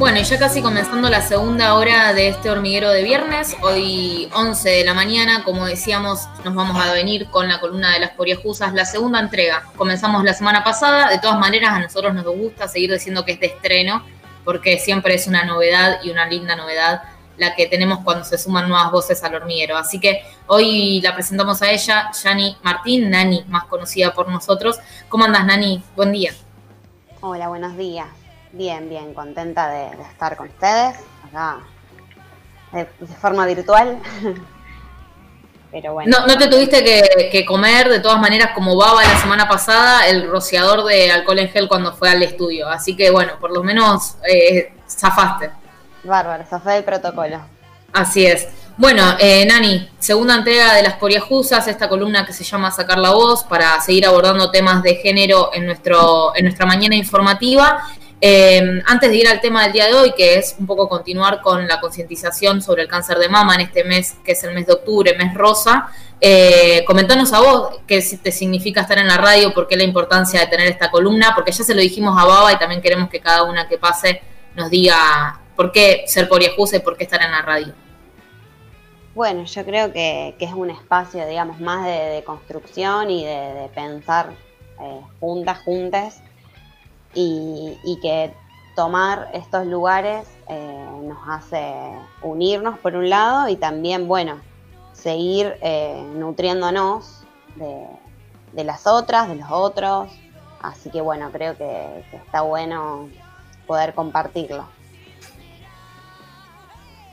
Bueno, y ya casi comenzando la segunda hora de este hormiguero de viernes, hoy 11 de la mañana, como decíamos, nos vamos a venir con la columna de las coriajusas, la segunda entrega. Comenzamos la semana pasada, de todas maneras a nosotros nos gusta seguir diciendo que es de estreno, porque siempre es una novedad y una linda novedad la que tenemos cuando se suman nuevas voces al hormiguero. Así que hoy la presentamos a ella, Yani Martín, Nani, más conocida por nosotros. ¿Cómo andas, Nani? Buen día. Hola, buenos días. Bien, bien, contenta de, estar con ustedes acá de, forma virtual. Pero bueno. No, te tuviste que, comer de todas maneras como baba la semana pasada el rociador de alcohol en gel cuando fue al estudio. Así que bueno, por lo menos eh, zafaste. Bárbaro, zafé el protocolo. Así es. Bueno, eh, Nani, segunda entrega de las Coriajusas, esta columna que se llama Sacar la Voz, para seguir abordando temas de género en, nuestro, en nuestra mañana informativa. Eh, antes de ir al tema del día de hoy, que es un poco continuar con la concientización sobre el cáncer de mama en este mes, que es el mes de octubre, mes rosa, eh, comentanos a vos qué te significa estar en la radio, por qué la importancia de tener esta columna, porque ya se lo dijimos a Baba y también queremos que cada una que pase nos diga por qué ser coriajusa y por qué estar en la radio. Bueno, yo creo que, es un espacio, digamos, más de, construcción y de, pensar eh, juntas, juntas y, que tomar estos lugares eh, nos hace unirnos por un lado y también, bueno, seguir eh, nutriéndonos de, las otras, de los otros. Así que bueno, creo que, está bueno poder compartirlo.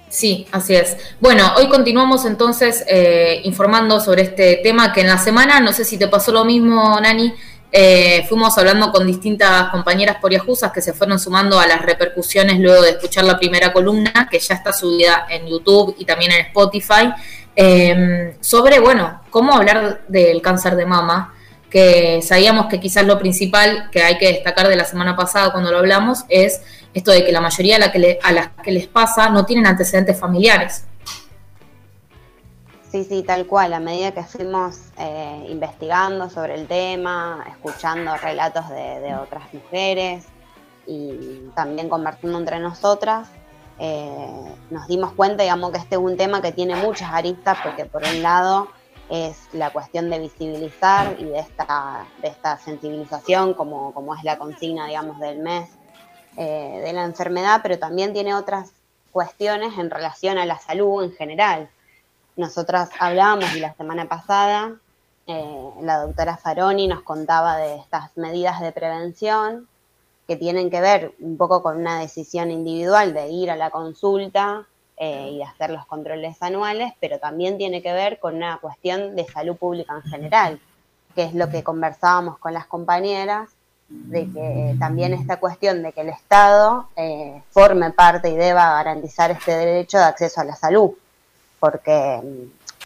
Sí, así es. Bueno, hoy continuamos entonces eh, informando sobre este tema que en la semana, no sé si te pasó lo mismo, Nani, eh, fuimos hablando con distintas compañeras poriajusas que se fueron sumando a las repercusiones luego de escuchar la primera columna, que ya está subida en YouTube y también en Spotify, em, sobre, bueno, cómo hablar del cáncer de mama, que sabíamos que quizás lo principal que hay que destacar de la semana pasada cuando lo hablamos es esto de que la mayoría a, la que a las que les pasa no tienen antecedentes familiares. Sí, sí, tal cual. A medida que fuimos eh, investigando sobre el tema, escuchando relatos de, otras mujeres y también conversando entre nosotras, eh, nos dimos cuenta, digamos, que este es un tema que tiene muchas aristas, porque por un lado es la cuestión de visibilizar y de esta, de esta sensibilización, como, como es la consigna, digamos, del mes eh, de la enfermedad, pero también tiene otras cuestiones en relación a la salud en general nosotras hablábamos y la semana pasada eh, la doctora Faroni nos contaba de estas medidas de prevención que tienen que ver un poco con una decisión individual de ir a la consulta eh, y hacer los controles anuales, pero también tiene que ver con una cuestión de salud pública en general, que es lo que conversábamos con las compañeras, de que también esta cuestión de que el Estado eh, forme parte y deba garantizar este derecho de acceso a la salud porque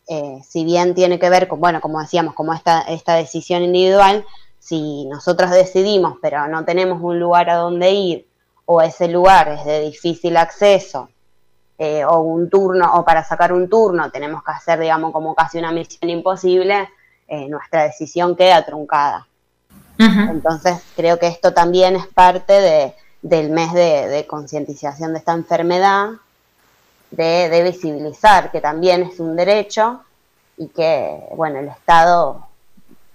eh, si bien tiene que ver con, bueno, como decíamos, como esta, esta decisión individual, si nosotros decidimos pero no tenemos un lugar a donde ir o ese lugar es de difícil acceso eh, o un turno o para sacar un turno tenemos que hacer digamos como casi una misión imposible, eh, nuestra decisión queda truncada. Entonces creo que esto también es parte de, del mes de concientización de esta enfermedad de, visibilizar que también es un derecho y que, bueno, el Estado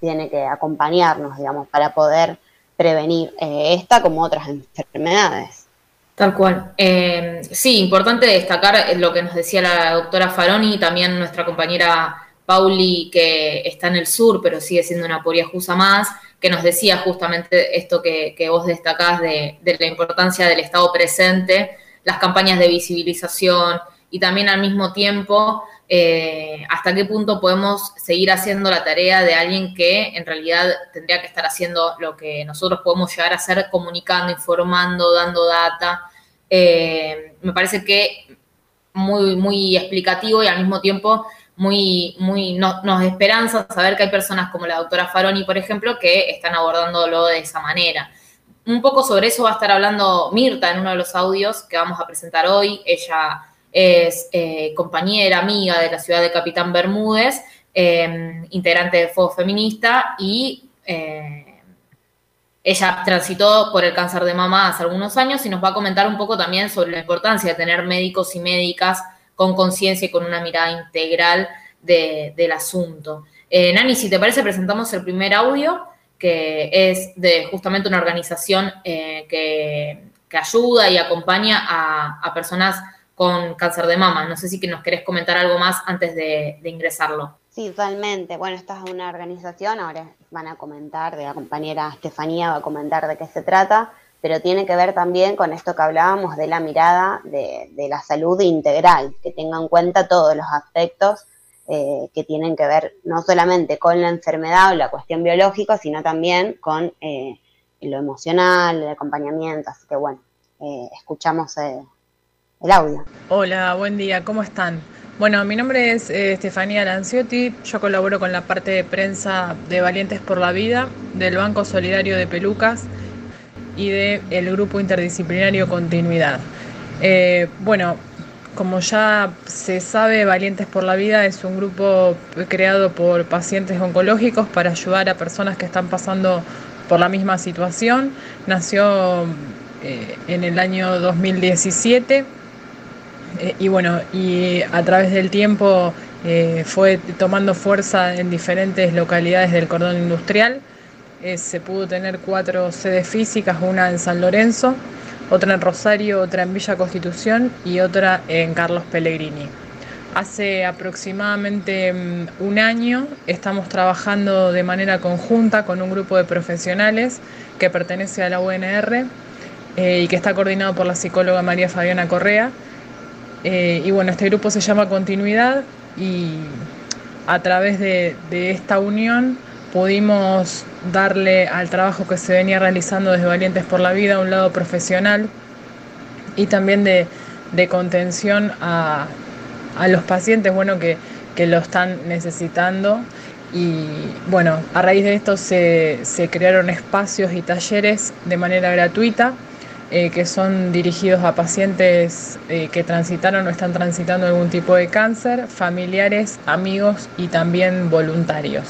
tiene que acompañarnos, digamos, para poder prevenir eh, esta como otras enfermedades. Tal cual. Eh, sí, importante destacar lo que nos decía la doctora Faroni y también nuestra compañera Pauli, que está en el sur, pero sigue siendo una poriajusa más, que nos decía justamente esto que, vos destacás de, de, la importancia del Estado presente las campañas de visibilización y también al mismo tiempo eh, hasta qué punto podemos seguir haciendo la tarea de alguien que en realidad tendría que estar haciendo lo que nosotros podemos llegar a hacer, comunicando, informando, dando data. Eh, me parece que muy, muy explicativo y al mismo tiempo muy, muy nos esperanza saber que hay personas como la doctora Faroni, por ejemplo, que están abordándolo de esa manera. Un poco sobre eso va a estar hablando Mirta en uno de los audios que vamos a presentar hoy. Ella es eh, compañera, amiga de la ciudad de Capitán Bermúdez, em, integrante de Fuego Feminista y eh, ella transitó por el cáncer de mama hace algunos años y nos va a comentar un poco también sobre la importancia de tener médicos y médicas con conciencia y con una mirada integral del asunto. Eh, Nani, si te parece, presentamos el primer audio, que es de justamente una organización eh, que, ayuda y acompaña a, personas con cáncer de mama. No sé si nos querés comentar algo más antes de, de ingresarlo. Sí, totalmente. Bueno, esta es una organización, ahora van a comentar, de la compañera Estefanía va a comentar de qué se trata, pero tiene que ver también con esto que hablábamos de la mirada de, la salud integral, que tenga en cuenta todos los aspectos eh, que tienen que ver no solamente con la enfermedad o la cuestión biológica, sino también con eh, lo emocional, el acompañamiento. Así que bueno, eh, escuchamos el audio. Hola, buen día, ¿cómo están? Bueno, mi nombre es eh, Estefanía Lanciotti, yo colaboro con la parte de prensa de Valientes por la Vida, del Banco Solidario de Pelucas y del Grupo Interdisciplinario Continuidad. Eh, bueno, como ya se sabe, Valientes por la Vida es un grupo creado por pacientes oncológicos para ayudar a personas que están pasando por la misma situación. Nació eh, en el año 2017 eh, y bueno, y a través del tiempo eh, fue tomando fuerza en diferentes localidades del cordón industrial. Eh, se pudo tener cuatro sedes físicas, una en San Lorenzo, otra en Rosario, otra en Villa Constitución y otra en Carlos Pellegrini. Hace aproximadamente mm, un año estamos trabajando de manera conjunta con un grupo de profesionales que pertenece a la UNR y que está coordinado por la psicóloga María Fabiana Correa eh, y bueno, este grupo se llama Continuidad y a través de, esta unión pudimos darle al trabajo que se venía realizando desde Valientes por la Vida un lado profesional y también de, contención a, los pacientes bueno, que, lo están necesitando. Y bueno, a raíz de esto se crearon espacios y talleres de manera gratuita eh, que son dirigidos a pacientes eh, que transitaron o están transitando algún tipo de cáncer, familiares, amigos y también voluntarios.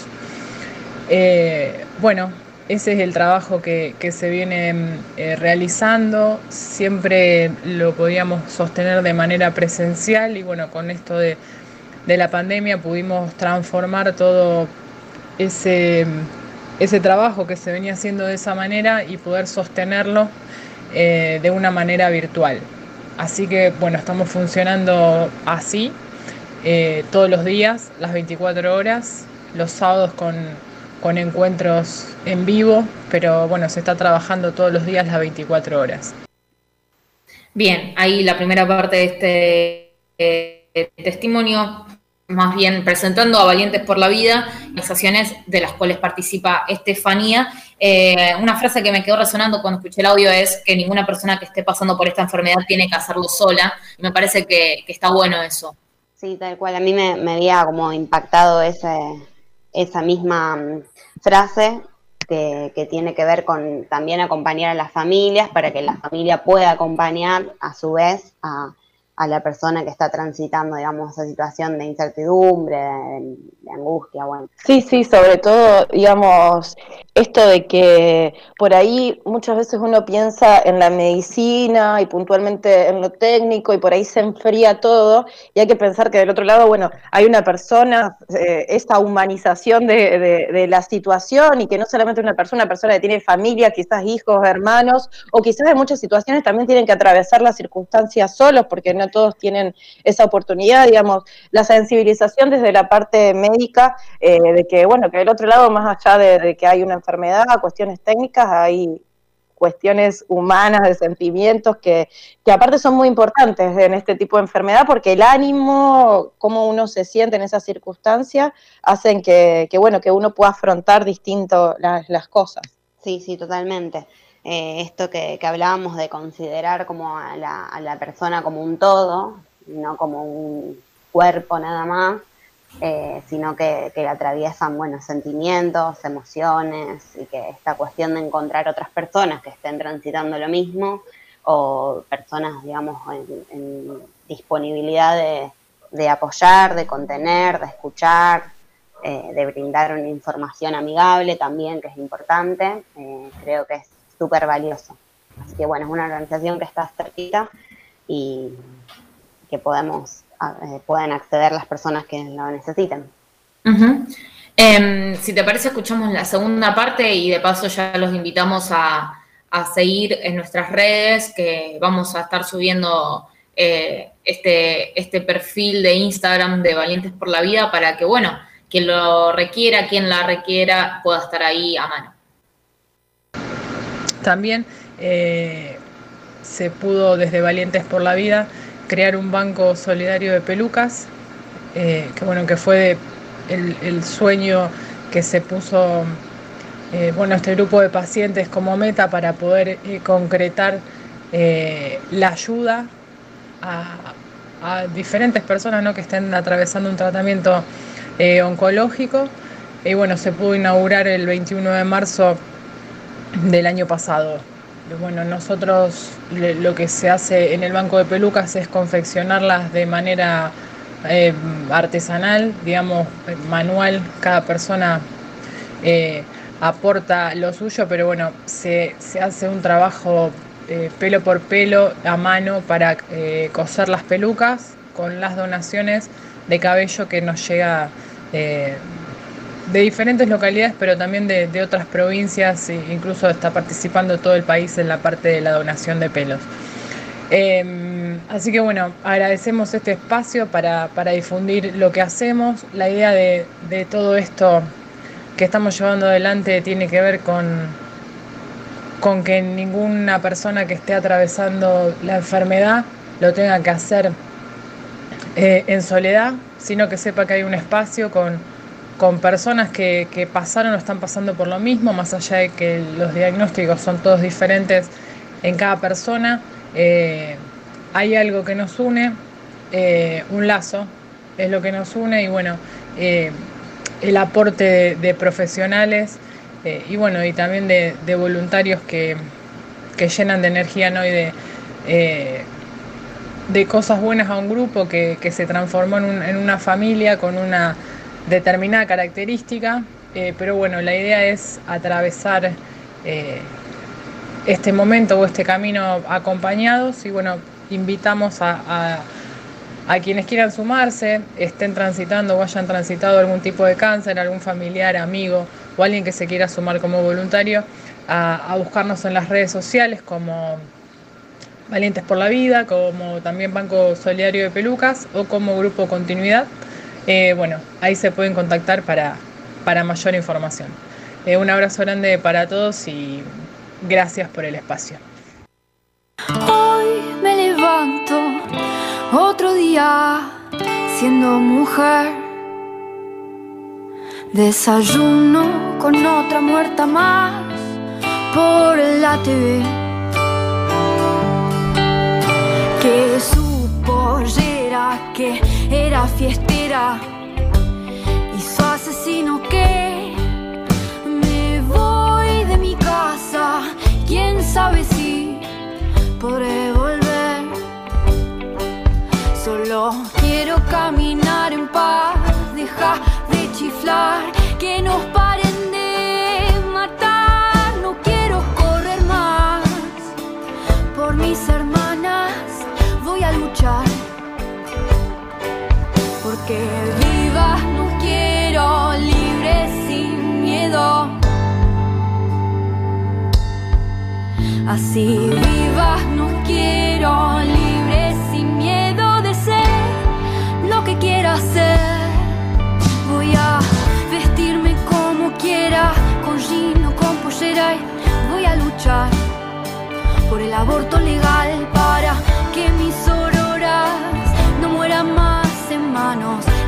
Eh, bueno, ese es el trabajo que, se viene realizando, siempre lo podíamos sostener de manera presencial y bueno, con esto de, la pandemia pudimos transformar todo ese, ese trabajo que se venía haciendo de esa manera y poder sostenerlo eh, de una manera virtual. Así que bueno, estamos funcionando así eh, todos los días, las 24 horas, los sábados con, con encuentros en vivo, pero bueno, se está trabajando todos los días las 24 horas. Bien, ahí la primera parte de este eh, testimonio más bien presentando a Valientes por la Vida, organizaciones de las cuales participa Estefanía. Eh, una frase que me quedó resonando cuando escuché el audio es que ninguna persona que esté pasando por esta enfermedad tiene que hacerlo sola. Y me parece que, está bueno eso. Sí, tal cual. A mí me, había como impactado ese, esa misma mm, frase que, tiene que ver con también acompañar a las familias para que la familia pueda acompañar a su vez a a la persona que está transitando, digamos, esa situación de incertidumbre, de, angustia, bueno. Sí, sí, sobre todo, digamos, esto de que por ahí muchas veces uno piensa en la medicina y puntualmente en lo técnico y por ahí se enfría todo y hay que pensar que del otro lado, bueno, hay una persona, eh, esta humanización de, de, la situación y que no solamente una persona, una persona que tiene familia, quizás hijos, hermanos, o quizás en muchas situaciones también tienen que atravesar las circunstancias solos porque no todos tienen esa oportunidad, digamos, la sensibilización desde la parte médica, eh, de que, bueno, que del otro lado, más allá de, que hay una enfermedad, cuestiones técnicas, hay cuestiones humanas, de sentimientos, que, que, aparte son muy importantes en este tipo de enfermedad, porque el ánimo, cómo uno se siente en esa circunstancia, hacen que, que bueno, que uno pueda afrontar distinto las, las cosas. Sí, sí, totalmente. Eh, esto que, hablábamos de considerar como a la, persona como un todo, no como un cuerpo nada más, eh, sino que, que atraviesan buenos sentimientos, emociones y que esta cuestión de encontrar otras personas que estén transitando lo mismo o personas, digamos, en, disponibilidad de, apoyar, de contener, de escuchar, eh, de brindar una información amigable también, que es importante, eh, creo que es súper valioso. Así que bueno, es una organización que está cerquita y que podemos, eh, pueden acceder las personas que lo necesiten. Em, si te parece, escuchamos la segunda parte y de paso ya los invitamos a, seguir en nuestras redes, que vamos a estar subiendo este, este perfil de Instagram de Valientes por la Vida para que, bueno, quien lo requiera, quien la requiera, pueda estar ahí a mano. También eh, se pudo desde Valientes por la Vida crear un banco solidario de pelucas, eh, que bueno, que fue el, sueño que se puso eh, bueno, este grupo de pacientes como meta para poder concretar la ayuda a, diferentes personas ¿no? que estén atravesando un tratamiento eh, oncológico. Y bueno, se pudo inaugurar el 21 de marzo del año pasado. Bueno, nosotros lo que se hace en el banco de pelucas es confeccionarlas de manera eh, artesanal, digamos, manual. Cada persona eh, aporta lo suyo, pero bueno, se, hace un trabajo pelo por pelo a mano para coser las pelucas con las donaciones de cabello que nos llega eh, de diferentes localidades, pero también de, otras provincias, e incluso está participando todo el país en la parte de la donación de pelos. Em, así que bueno, agradecemos este espacio para, difundir lo que hacemos. La idea de, todo esto que estamos llevando adelante tiene que ver con, con que ninguna persona que esté atravesando la enfermedad lo tenga que hacer eh, en soledad, sino que sepa que hay un espacio con, personas que, pasaron o están pasando por lo mismo, más allá de que los diagnósticos son todos diferentes en cada persona, eh, hay algo que nos une, eh, un lazo es lo que nos une y bueno, eh, el aporte de, profesionales y bueno, y también de, voluntarios que, llenan de energía ¿no? y de de cosas buenas a un grupo que, se transformó en, una familia con una determinada característica, eh, pero bueno, la idea es atravesar eh, este momento o este camino acompañados y bueno, invitamos a, quienes quieran sumarse, estén transitando o hayan transitado algún tipo de cáncer, algún familiar, amigo o alguien que se quiera sumar como voluntario, a buscarnos en las redes sociales como Valientes por la Vida, como también Banco Solidario de Pelucas o como Grupo Continuidad. Eh, bueno, ahí se pueden contactar para, para mayor información. Eh, un abrazo grande para todos y gracias por el espacio. Hoy me levanto otro día siendo mujer. Desayuno con otra muerta más por la TV que su pollera que era fiestera y su asesino que me voy de mi casa, quién sabe si podré volver. Solo quiero caminar en paz, deja de chiflar, que nos paren Porque vivas nos quiero libres sin miedo. Así vivas nos quiero libres sin miedo de ser lo que quiera ser. Voy a vestirme como quiera, con jean o con pollera y voy a luchar por el aborto legal para que mis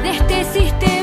manos de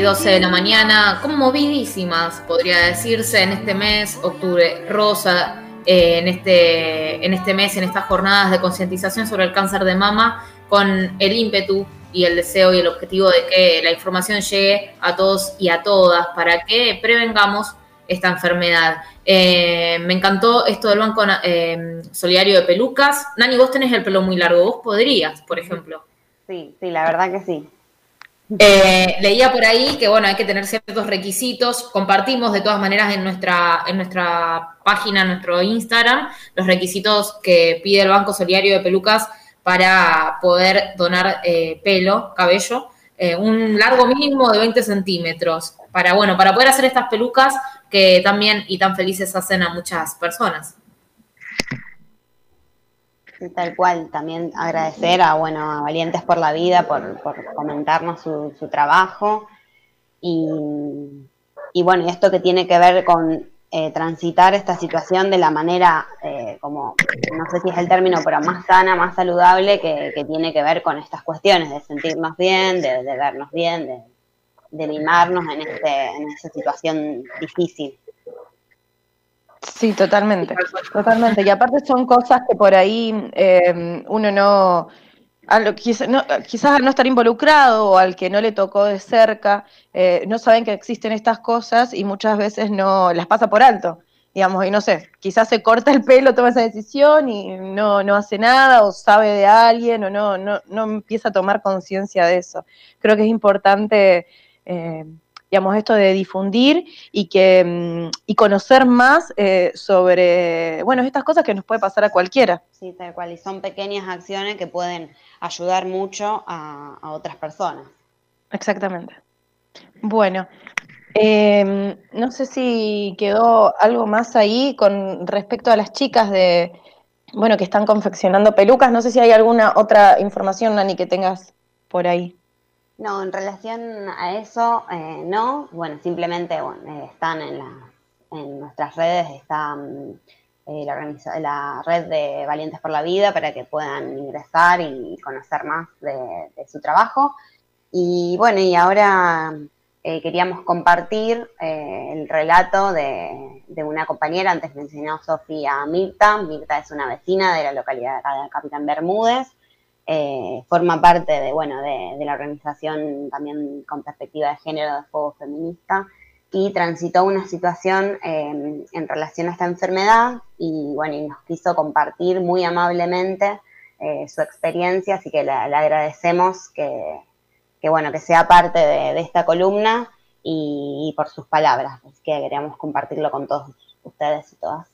y 12 de la mañana, conmovidísimas, podría decirse, en este mes, octubre rosa, eh, en, este, en este mes, en estas jornadas de concientización sobre el cáncer de mama, con el ímpetu y el deseo y el objetivo de que la información llegue a todos y a todas para que prevengamos esta enfermedad. Eh, me encantó esto del Banco eh, Solidario de Pelucas. Nani, vos tenés el pelo muy largo, vos podrías, por ejemplo. Sí, sí, la verdad que sí. Eh, leía por ahí que bueno, hay que tener ciertos requisitos. Compartimos de todas maneras en nuestra, en nuestra página, en nuestro Instagram, los requisitos que pide el Banco Solidario de Pelucas para poder donar eh, pelo, cabello, eh, un largo mínimo de 20 centímetros, para, bueno, para poder hacer estas pelucas que también y tan felices hacen a muchas personas. Tal cual, también agradecer a, bueno, a Valientes por la Vida por, comentarnos su, trabajo y, y, bueno, esto que tiene que ver con eh, transitar esta situación de la manera, eh, como, no sé si es el término, pero más sana, más saludable, que, tiene que ver con estas cuestiones de sentirnos bien, de, vernos bien, de, de mimarnos en, este, en esta situación difícil. Sí, totalmente, totalmente. Y aparte son cosas que por ahí eh, uno no, quizás, no, al no estar involucrado o al que no le tocó de cerca, eh, no saben que existen estas cosas y muchas veces no las pasa por alto. Digamos, y no sé, quizás se corta el pelo, toma esa decisión y no, no hace nada, o sabe de alguien, o no, no, no empieza a tomar conciencia de eso. Creo que es importante eh, digamos, esto de difundir y, que, mm, y conocer más eh, sobre, bueno, estas cosas que nos puede pasar a cualquiera. Sí, tal cual, y son pequeñas acciones que pueden ayudar mucho a, otras personas. Exactamente. Bueno, em, no sé si quedó algo más ahí con respecto a las chicas de, bueno, que están confeccionando pelucas. No sé si hay alguna otra información, Nani, que tengas por ahí. No, en relación a eso, eh, no. Bueno, simplemente eh, están en, nuestras redes, está mm, eh, la, red de Valientes por la Vida para que puedan ingresar y conocer más de, su trabajo. Y bueno, y ahora queríamos compartir el relato de, de, una compañera, antes mencionó Sofía Mirta. Mirta es una vecina de la localidad de Capitán Bermúdez eh, forma parte de, bueno, de, la organización también con perspectiva de género de Fuego Feminista y transitó una situación eh, en relación a esta enfermedad y, bueno, y nos quiso compartir muy amablemente eh, su experiencia, así que le, agradecemos que, bueno, que sea parte de, esta columna y, por sus palabras, así que queríamos compartirlo con todos ustedes y todas.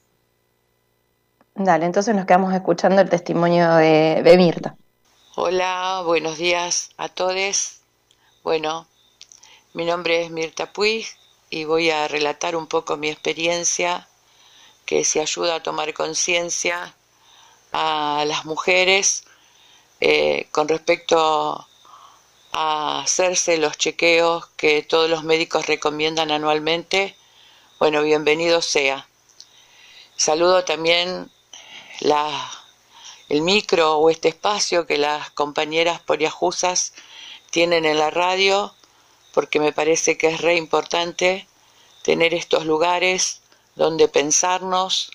Dale, entonces nos quedamos escuchando el testimonio de Mirta. Hola, buenos días a todos. Bueno, mi nombre es Mirta Puig y voy a relatar un poco mi experiencia que se ayuda a tomar conciencia a las mujeres eh, con respecto a hacerse los chequeos que todos los médicos recomiendan anualmente. Bueno, bienvenido sea. Saludo también la el micro o este espacio que las compañeras poriajusas tienen en la radio, porque me parece que es re importante tener estos lugares donde pensarnos,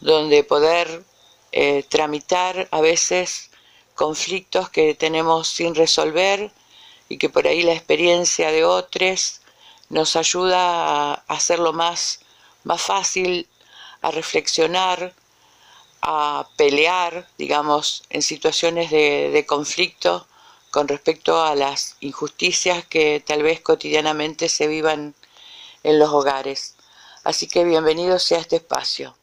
donde poder eh, tramitar a veces conflictos que tenemos sin resolver y que por ahí la experiencia de otros nos ayuda a hacerlo más, más fácil, a reflexionar, a pelear, digamos, en situaciones de, conflicto con respecto a las injusticias que tal vez cotidianamente se vivan en los hogares. Así que bienvenidos sea este espacio.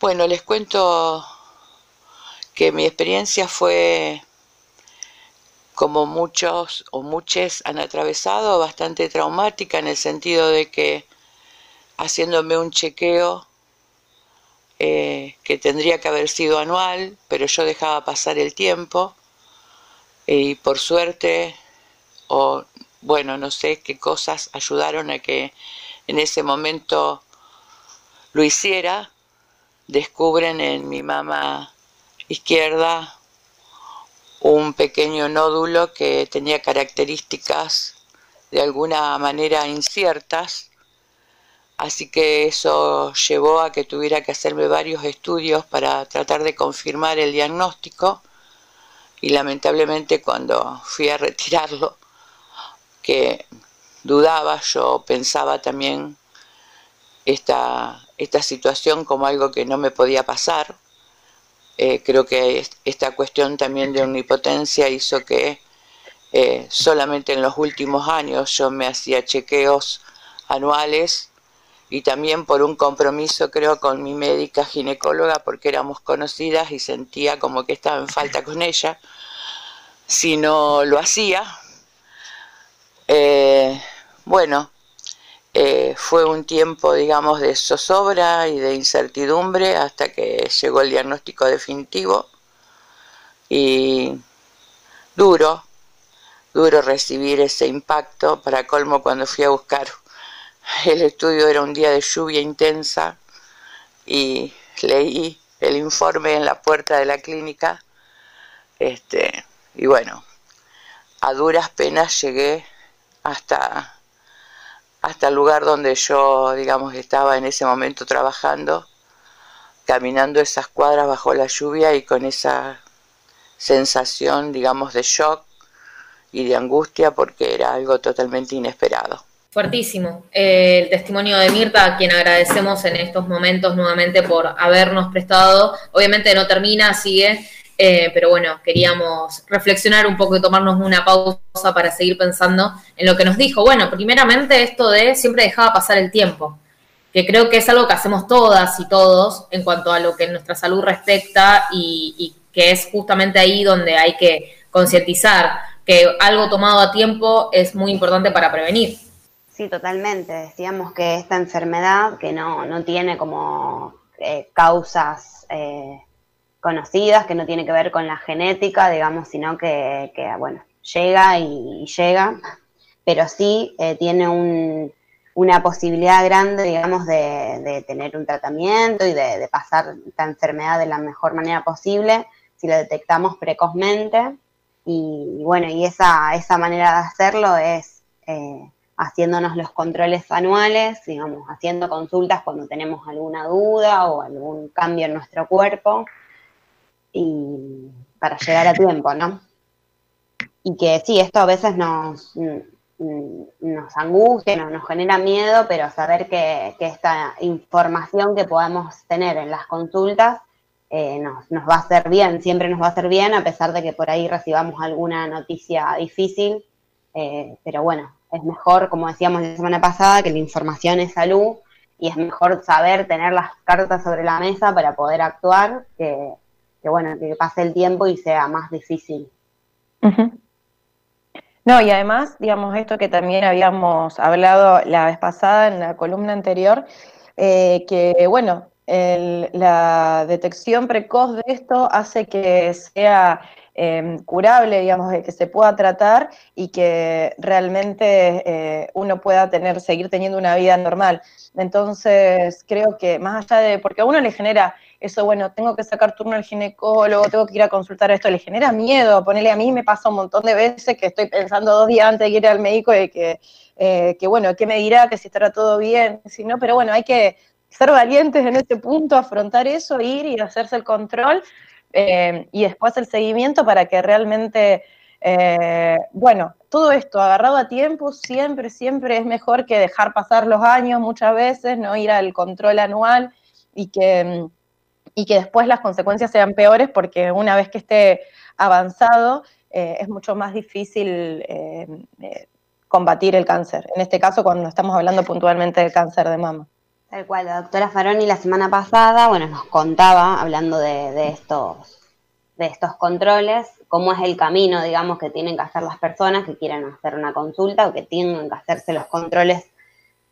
Bueno, les cuento que mi experiencia fue, como muchos o muchos han atravesado, bastante traumática en el sentido de que haciéndome un chequeo eh, que tendría que haber sido anual, pero yo dejaba pasar el tiempo. Y por suerte, o bueno, no sé qué cosas ayudaron a que en ese momento lo hiciera, descubren en mi mamá izquierda un pequeño nódulo que tenía características de alguna manera inciertas, así que eso llevó a que tuviera que hacerme varios estudios para tratar de confirmar el diagnóstico y lamentablemente cuando fui a retirarlo, que dudaba, yo pensaba también esta, esta situación como algo que no me podía pasar. Eh, creo que esta cuestión también de omnipotencia hizo que eh, solamente en los últimos años yo me hacía chequeos anuales y también por un compromiso creo con mi médica ginecóloga porque éramos conocidas y sentía como que estaba en falta con ella si no lo hacía. Eh, bueno, eh, fue un tiempo, digamos, de zozobra y de incertidumbre hasta que llegó el diagnóstico definitivo y duro, duro recibir ese impacto. Para colmo, cuando fui a buscar el estudio era un día de lluvia intensa y leí el informe en la puerta de la clínica. Este, y bueno, a duras penas llegué hasta hasta el lugar donde yo, digamos, estaba en ese momento trabajando, caminando esas cuadras bajo la lluvia y con esa sensación, digamos, de shock y de angustia porque era algo totalmente inesperado. Fuertísimo. El testimonio de Mirta, a quien agradecemos en estos momentos nuevamente por habernos prestado. Obviamente no termina, sigue eh, pero bueno, queríamos reflexionar un poco y tomarnos una pausa para seguir pensando en lo que nos dijo. Bueno, primeramente esto de siempre dejaba pasar el tiempo, que creo que es algo que hacemos todas y todos en cuanto a lo que nuestra salud respecta y que es justamente ahí donde hay que concientizar que algo tomado a tiempo es muy importante para prevenir. Sí, totalmente. Decíamos que esta enfermedad que no, no tiene como eh, causas eh, conocidas, que no tiene que ver con la genética, digamos, sino que, bueno, llega y, llega, pero sí eh, tiene una posibilidad grande, digamos, de, tener un tratamiento y de, pasar esta enfermedad de la mejor manera posible si lo detectamos precozmente. Y, bueno, y esa, esa manera de hacerlo es haciéndonos los controles anuales, digamos, haciendo consultas cuando tenemos alguna duda o algún cambio en nuestro cuerpo y para llegar a tiempo, ¿no? Y que sí, esto a veces nos, mm, angustia, nos, nos genera miedo, pero saber que, esta información que podamos tener en las consultas eh, nos, nos, va a hacer bien, siempre nos va a hacer bien, a pesar de que por ahí recibamos alguna noticia difícil. Eh, pero bueno, es mejor, como decíamos la semana pasada, que la información es salud y es mejor saber tener las cartas sobre la mesa para poder actuar que, que bueno, que pase el tiempo y sea más difícil. No, y además, digamos, esto que también habíamos hablado la vez pasada en la columna anterior, eh, que bueno, la detección precoz de esto hace que sea em, curable, digamos, que se pueda tratar y que realmente eh, uno pueda tener, seguir teniendo una vida normal. Entonces, creo que más allá de, porque a uno le genera eso, bueno, tengo que sacar turno al ginecólogo, tengo que ir a consultar esto, le genera miedo, ponerle a mí me pasa un montón de veces que estoy pensando dos días antes de ir al médico de que, eh, que bueno, ¿qué me dirá? Que si estará todo bien, si no, pero bueno, hay que ser valientes en este punto, afrontar eso, ir y hacerse el control eh, y después el seguimiento para que realmente, eh, bueno, todo esto agarrado a tiempo siempre, siempre es mejor que dejar pasar los años muchas veces, no ir al control anual y que y que después las consecuencias sean peores porque una vez que esté avanzado eh, es mucho más difícil combatir el cáncer. En este caso, cuando estamos hablando puntualmente del cáncer de mama. Tal cual, la doctora Faroni la semana pasada, bueno, nos contaba, hablando de, estos, de estos controles, cómo es el camino, digamos, que tienen que hacer las personas que quieran hacer una consulta o que tienen que hacerse los controles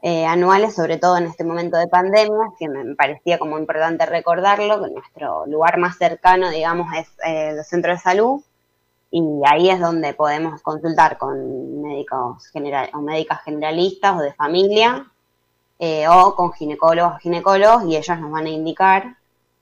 eh, anuales, sobre todo en este momento de pandemia, que me parecía como importante recordarlo, que nuestro lugar más cercano, digamos, es eh, el centro de salud, y ahí es donde podemos consultar con médicos general, o médicas generalistas o de familia, eh, o con ginecólogos ginecólogos, y ellos nos van a indicar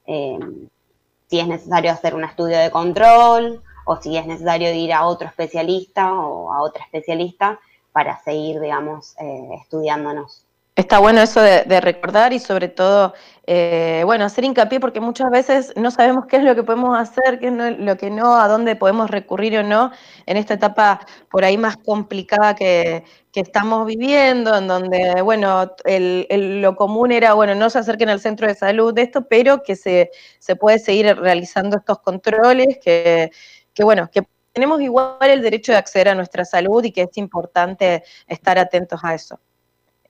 si es necesario hacer un estudio de control o si es necesario ir a otro especialista o a otra especialista para seguir, digamos, eh, estudiándonos. Está bueno eso de, recordar y sobre todo, eh, bueno, hacer hincapié porque muchas veces no sabemos qué es lo que podemos hacer, qué es lo que no, a dónde podemos recurrir o no en esta etapa por ahí más complicada que, estamos viviendo, en donde, bueno, lo común era, bueno, no se acerquen al centro de salud de esto, pero que se, se puede seguir realizando estos controles, que, que bueno, que tenemos igual el derecho de acceder a nuestra salud y que es importante estar atentos a eso.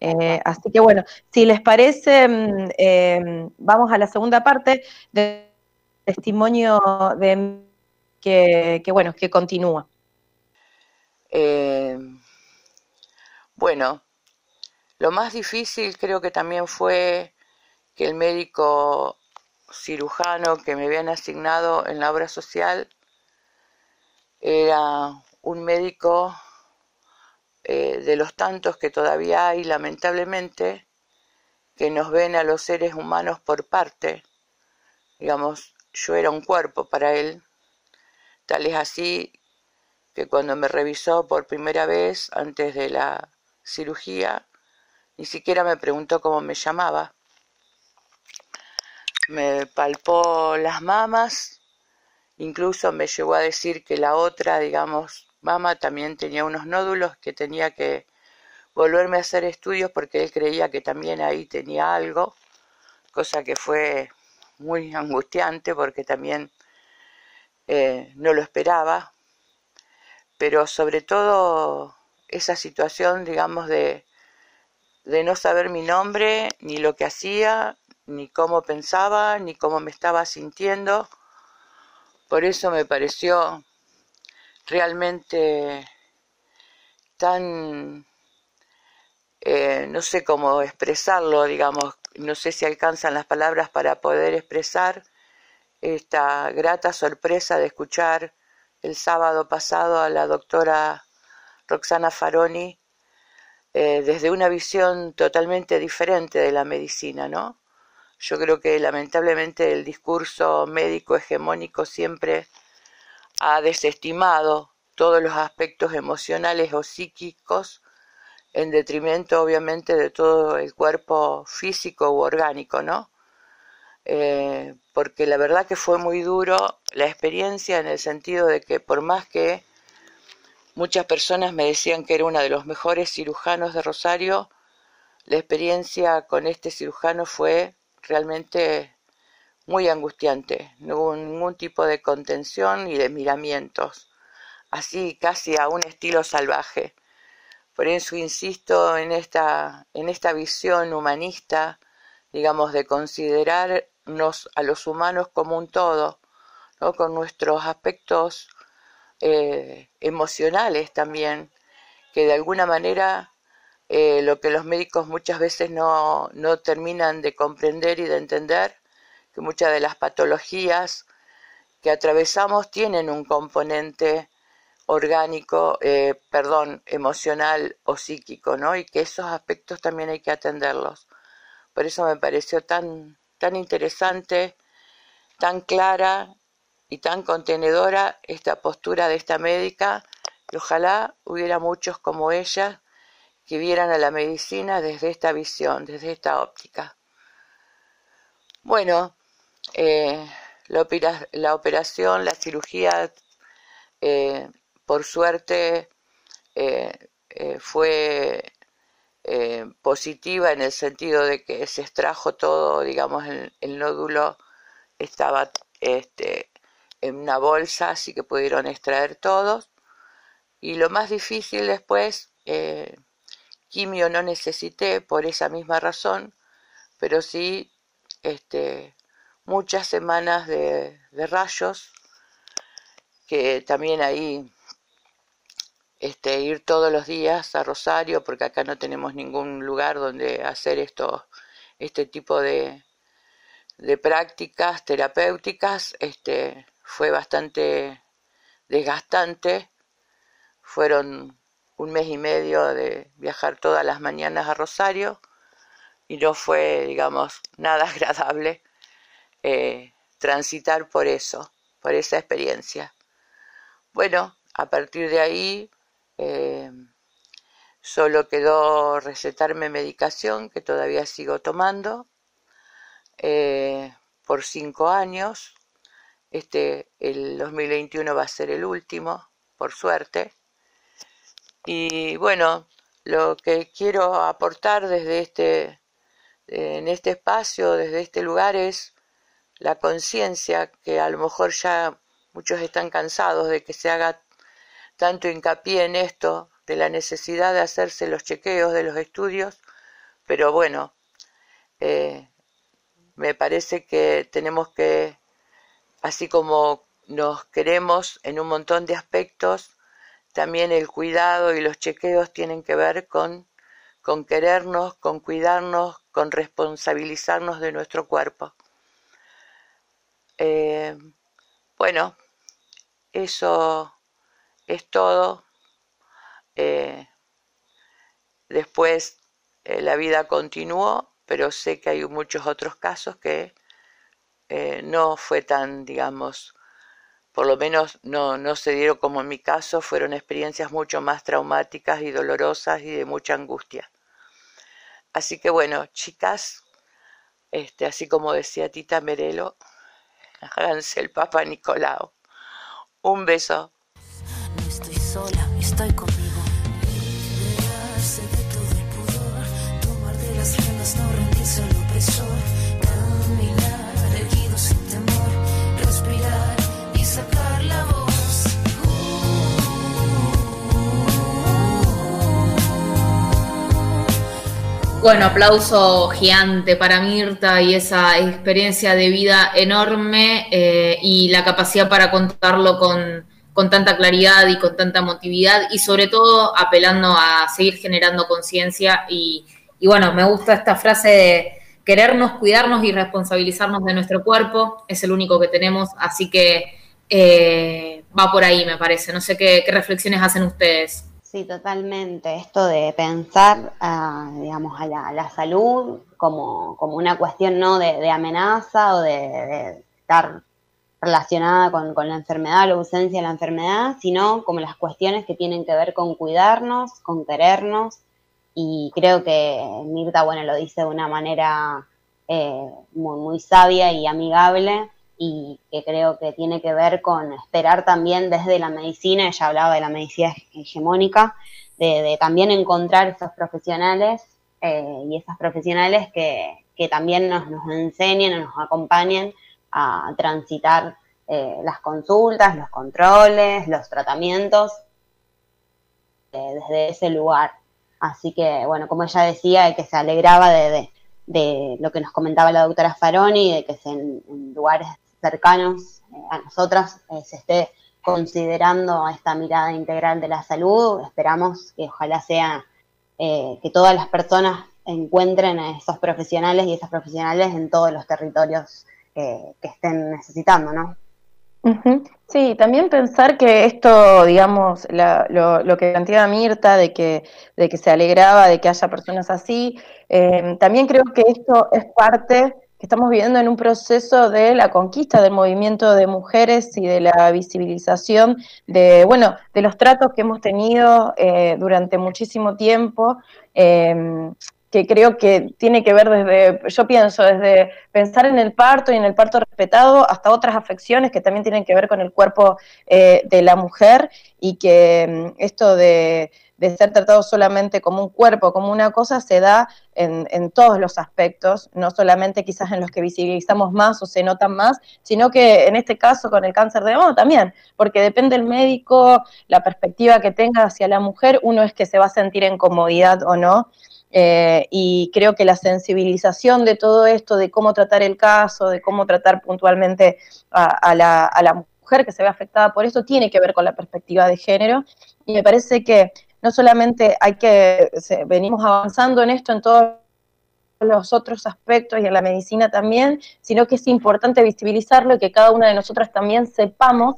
Eh, así que bueno, si les parece, mm, eh, vamos a la segunda parte del testimonio de que, bueno, que continúa. Eh, bueno, lo más difícil creo que también fue que el médico cirujano que me habían asignado en la obra social era un médico eh, de los tantos que todavía hay, lamentablemente, que nos ven a los seres humanos por parte. Digamos, yo era un cuerpo para él. Tal es así que cuando me revisó por primera vez antes de la cirugía, ni siquiera me preguntó cómo me llamaba. Me palpó las mamas, incluso me llegó a decir que la otra, digamos, Mamá también tenía unos nódulos que tenía que volverme a hacer estudios porque él creía que también ahí tenía algo, cosa que fue muy angustiante porque también eh, no lo esperaba, pero sobre todo esa situación, digamos, de, de no saber mi nombre, ni lo que hacía, ni cómo pensaba, ni cómo me estaba sintiendo. Por eso me pareció realmente tan, eh, no sé cómo expresarlo, digamos, no sé si alcanzan las palabras para poder expresar esta grata sorpresa de escuchar el sábado pasado a la doctora Roxana Faroni eh, desde una visión totalmente diferente de la medicina, ¿no? Yo creo que lamentablemente el discurso médico hegemónico siempre ha desestimado todos los aspectos emocionales o psíquicos en detrimento obviamente de todo el cuerpo físico u orgánico, ¿no? Eh, porque la verdad que fue muy duro la experiencia en el sentido de que por más que muchas personas me decían que era uno de los mejores cirujanos de Rosario, la experiencia con este cirujano fue realmente muy angustiante, no hubo ningún tipo de contención y de miramientos, así casi a un estilo salvaje. Por eso insisto en esta, en esta visión humanista, digamos, de considerarnos a los humanos como un todo, ¿no? con nuestros aspectos eh, emocionales también, que de alguna manera eh, lo que los médicos muchas veces no, no terminan de comprender y de entender que muchas de las patologías que atravesamos tienen un componente orgánico, eh, perdón, emocional o psíquico, ¿no? Y que esos aspectos también hay que atenderlos. Por eso me pareció tan, tan interesante, tan clara y tan contenedora esta postura de esta médica, y ojalá hubiera muchos como ella que vieran a la medicina desde esta visión, desde esta óptica. Bueno, eh, la, operación, la cirugía, eh, por suerte, eh, fue positiva en el sentido de que se extrajo todo, digamos, el, nódulo estaba este, en una bolsa, así que pudieron extraer todos. Y lo más difícil después, quimio no necesité por esa misma razón, pero sí este, muchas semanas de, rayos, que también ahí este, ir todos los días a Rosario, porque acá no tenemos ningún lugar donde hacer esto, este tipo de, de prácticas terapéuticas, este, fue bastante desgastante. Fueron un mes y medio de viajar todas las mañanas a Rosario y no fue, digamos, nada agradable eh, transitar por eso, por esa experiencia. bueno, a partir de ahí eh, solo quedó recetarme medicación que todavía sigo tomando eh, por cinco años. Este, el 2021 va a ser el último, por suerte. Y bueno, lo que quiero aportar desde este, en este espacio, desde este lugar, es la conciencia que a lo mejor ya muchos están cansados de que se haga tanto hincapié en esto, de la necesidad de hacerse los chequeos de los estudios, pero bueno, eh, me parece que tenemos que, así como nos queremos en un montón de aspectos, también el cuidado y los chequeos tienen que ver con, con querernos, con cuidarnos, con responsabilizarnos de nuestro cuerpo. Eh, bueno, eso es todo. Eh, después eh, la vida continuó, pero sé que hay muchos otros casos que eh, no fue tan, digamos, por lo menos no, no se dieron como en mi caso, fueron experiencias mucho más traumáticas y dolorosas y de mucha angustia. Así que bueno, chicas, este, así como decía Tita Merelo, háganse el Papa Nicolau. Un beso. No estoy sola, Bueno, aplauso gigante para Mirta y esa experiencia de vida enorme eh, y la capacidad para contarlo con, con tanta claridad y con tanta emotividad y sobre todo apelando a seguir generando conciencia y, y bueno, me gusta esta frase de querernos, cuidarnos y responsabilizarnos de nuestro cuerpo, es el único que tenemos, así que eh, va por ahí me parece, no sé qué, qué reflexiones hacen ustedes. Sí, totalmente. Esto de pensar, a, digamos, a la, salud como, como, una cuestión no de, amenaza o de, estar relacionada con, con, la enfermedad, la ausencia de la enfermedad, sino como las cuestiones que tienen que ver con cuidarnos, con querernos. Y creo que Mirta, bueno, lo dice de una manera eh, muy, muy sabia y amigable y que creo que tiene que ver con esperar también desde la medicina, ella hablaba de la medicina hegemónica, de, también encontrar esos profesionales eh, y esas profesionales que, que también nos, nos, enseñen nos acompañen a transitar eh, las consultas, los controles, los tratamientos eh, desde ese lugar. Así que, bueno, como ella decía, que se alegraba de, de, lo que nos comentaba la doctora Faroni, de que se en lugares cercanos eh, a nosotras eh, se esté considerando esta mirada integral de la salud. Esperamos que ojalá sea eh, que todas las personas encuentren a esos profesionales y esas profesionales en todos los territorios que estén necesitando, ¿no? Sí, también pensar que esto, digamos, la, lo, lo, que planteaba Mirta, de que, de que se alegraba de que haya personas así, también creo que esto es parte estamos viviendo en un proceso de la conquista del movimiento de mujeres y de la visibilización de, bueno, de los tratos que hemos tenido eh, durante muchísimo tiempo, eh, que creo que tiene que ver desde, yo pienso, desde pensar en el parto y en el parto respetado hasta otras afecciones que también tienen que ver con el cuerpo eh, de la mujer y que mm, esto de de ser tratado solamente como un cuerpo, como una cosa, se da en, en, todos los aspectos, no solamente quizás en los que visibilizamos más o se notan más, sino que en este caso con el cáncer de mama también, porque depende el médico, la perspectiva que tenga hacia la mujer, uno es que se va a sentir en comodidad o no. Eh, y creo que la sensibilización de todo esto, de cómo tratar el caso, de cómo tratar puntualmente a, la, a la mujer que se ve afectada por esto, tiene que ver con la perspectiva de género. Y me parece que no solamente hay que, venimos avanzando en esto en todos los otros aspectos y en la medicina también, sino que es importante visibilizarlo y que cada una de nosotras también sepamos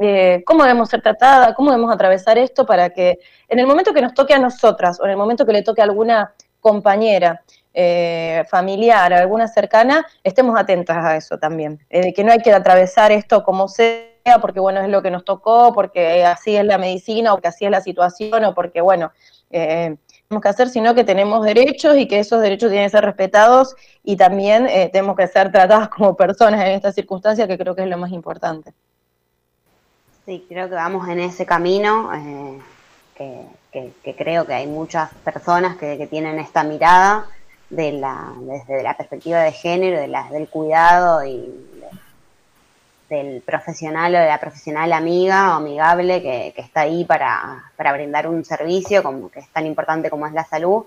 eh, cómo debemos ser tratada, cómo debemos atravesar esto para que en el momento que nos toque a nosotras o en el momento que le toque a alguna compañera, eh, familiar, alguna cercana, estemos atentas a eso también, eh, que no hay que atravesar esto como sea porque bueno, es lo que nos tocó, porque así es la medicina, o porque así es la situación, o porque bueno, eh, tenemos que hacer, sino que tenemos derechos y que esos derechos tienen que ser respetados y también eh, tenemos que ser tratadas como personas en esta circunstancia, que creo que es lo más importante. Sí, creo que vamos en ese camino, eh, que, creo que hay muchas personas que, tienen esta mirada de la, desde la perspectiva de género, de la, del cuidado y del profesional o de la profesional amiga o amigable que, está ahí para, brindar un servicio como que es tan importante como es la salud.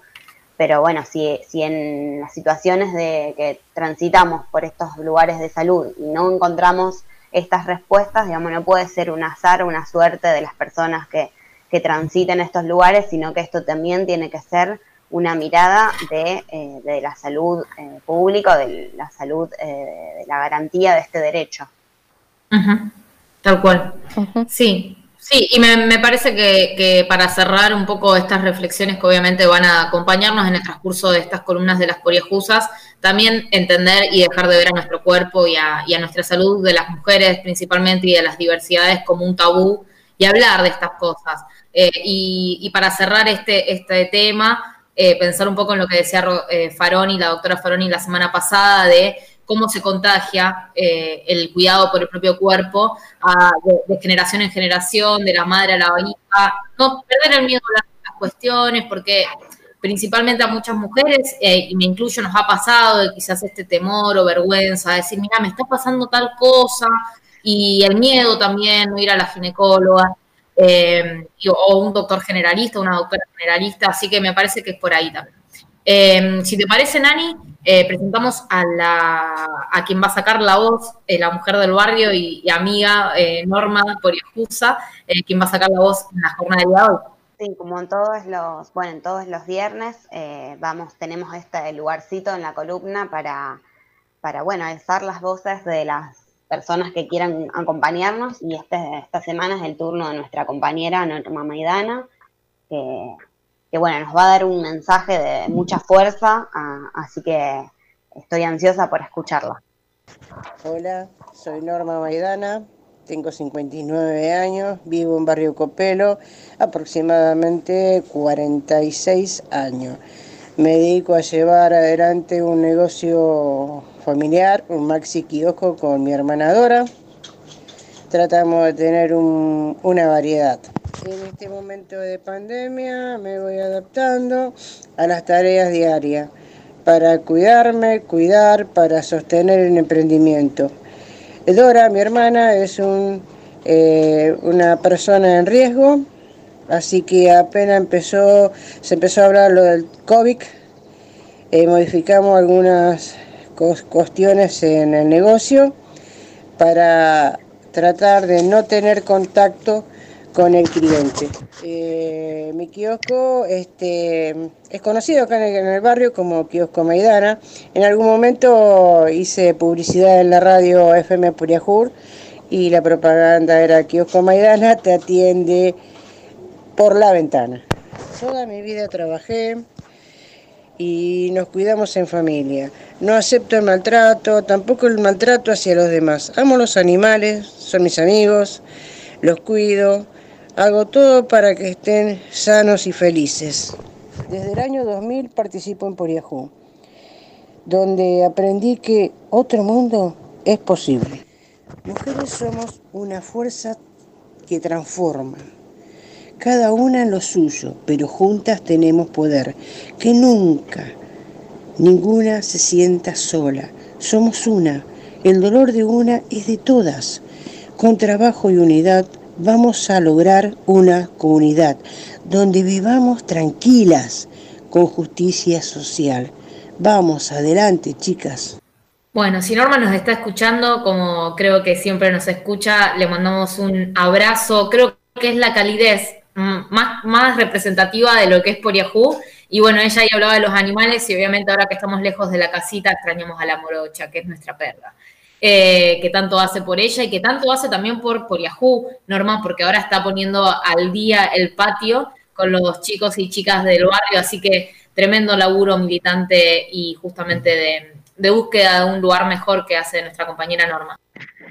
Pero bueno, si, si en las situaciones de que transitamos por estos lugares de salud y no encontramos estas respuestas, digamos, no puede ser un azar una suerte de las personas que, que transiten estos lugares, sino que esto también tiene que ser una mirada de, eh, la salud eh, pública, de la salud, eh, de la garantía de este derecho. Tal cual. Sí, sí, y me, parece que, para cerrar un poco estas reflexiones que obviamente van a acompañarnos en el transcurso de estas columnas de las poriajusas, también entender y dejar de ver a nuestro cuerpo y a, nuestra salud de las mujeres principalmente y de las diversidades como un tabú y hablar de estas cosas. Eh, y, para cerrar este, este tema, eh, pensar un poco en lo que decía eh, Faroni, la doctora Faroni la semana pasada, de cómo se contagia eh, el cuidado por el propio cuerpo de, generación en generación, de la madre a la hija. No perder el miedo a las cuestiones, porque principalmente a muchas mujeres, eh, y me incluyo, nos ha pasado de quizás este temor o vergüenza, de decir, mira, me está pasando tal cosa, y el miedo también, no ir a la ginecóloga, eh, o un doctor generalista, una doctora generalista, así que me parece que es por ahí también. Em, si te parece, Nani, eh, presentamos a, la, a quien va a sacar la voz, eh, la mujer del barrio y, amiga eh, Norma Poriajusa, quien va a sacar la voz en la jornada de hoy. Sí, como en todos los, bueno, en todos los viernes, vamos, tenemos este lugarcito en la columna para, para, bueno, alzar las voces de las personas que quieran acompañarnos y este, esta semana es el turno de nuestra compañera Norma Maidana, que que bueno, nos va a dar un mensaje de mucha fuerza, ah, así que estoy ansiosa por escucharla. Hola, soy Norma Maidana, tengo 59 años, vivo en Barrio Copelo, aproximadamente 46 años. Me dedico a llevar adelante un negocio familiar, un maxi kiosco con mi hermana Dora. Tratamos de tener una variedad en este momento de pandemia me voy adaptando a las tareas diarias para cuidarme, cuidar, para sostener el emprendimiento. Dora, mi hermana, es un, eh, una persona en riesgo, así que apenas empezó, se empezó a hablar lo del COVID, eh, modificamos algunas cuestiones en el negocio para tratar de no tener contacto con el cliente. Eh, mi kiosco este, es conocido acá en el, barrio como Kiosco Maidana. En algún momento hice publicidad en la radio FM Puriajur y la propaganda era Kiosco Maidana te atiende por la ventana. Toda mi vida trabajé y nos cuidamos en familia. No acepto el maltrato, tampoco el maltrato hacia los demás. Amo los animales, son mis amigos, los cuido, Hago todo para que estén sanos y felices. Desde el año 2000 participo en Poriajú, donde aprendí que otro mundo es posible. Mujeres somos una fuerza que transforma, cada una en lo suyo, pero juntas tenemos poder, que nunca ninguna se sienta sola. Somos una, el dolor de una es de todas. Con trabajo y unidad vamos a lograr una comunidad donde vivamos tranquilas con justicia social. Vamos, adelante, chicas. Bueno, si Norma nos está escuchando, como creo que siempre nos escucha, le mandamos un abrazo. Creo que es la calidez más, representativa de lo que es por. Y bueno, ella ya hablaba de los animales y obviamente ahora que estamos lejos de la casita extrañamos a la morocha, que es nuestra perra. Eh, que tanto hace por ella y que tanto hace también por, por Yahoo, Norma, porque ahora está poniendo al día el patio con los chicos y chicas del barrio, así que tremendo laburo militante y justamente de, búsqueda de un lugar mejor que hace nuestra compañera Norma.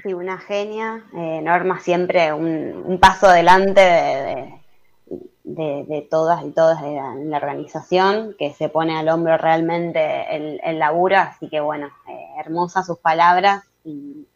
Sí, una genia. Eh, Norma siempre un, paso adelante de, todas y todos en la, organización, que se pone al hombro realmente el, el laburo. Así que bueno, eh, hermosas sus palabras y,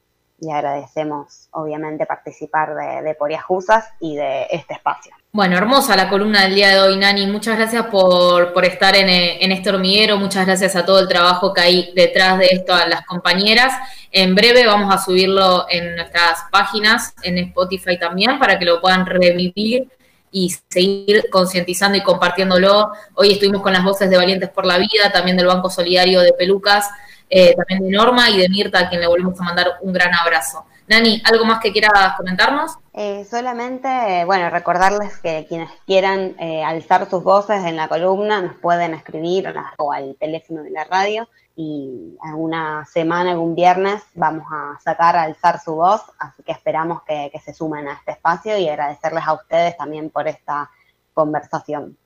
agradecemos obviamente participar de, de Poriajusas y de este espacio. Bueno, hermosa la columna del día de hoy, Nani. Muchas gracias por, estar en, este hormiguero. Muchas gracias a todo el trabajo que hay detrás de esto, a las compañeras. En breve vamos a subirlo en nuestras páginas, en Spotify también, para que lo puedan revivir y seguir concientizando y compartiéndolo. Hoy estuvimos con las voces de Valientes por la Vida, también del Banco Solidario de Pelucas, eh, también de Norma y de Mirta, a quien le volvemos a mandar un gran abrazo. Nani, ¿algo más que quieras comentarnos? Eh, solamente, bueno, recordarles que quienes quieran eh, alzar sus voces en la columna nos pueden escribir o al teléfono de la radio y alguna semana, algún viernes, vamos a sacar a alzar su voz, así que esperamos que se sumen a este espacio y agradecerles a ustedes también por esta conversación.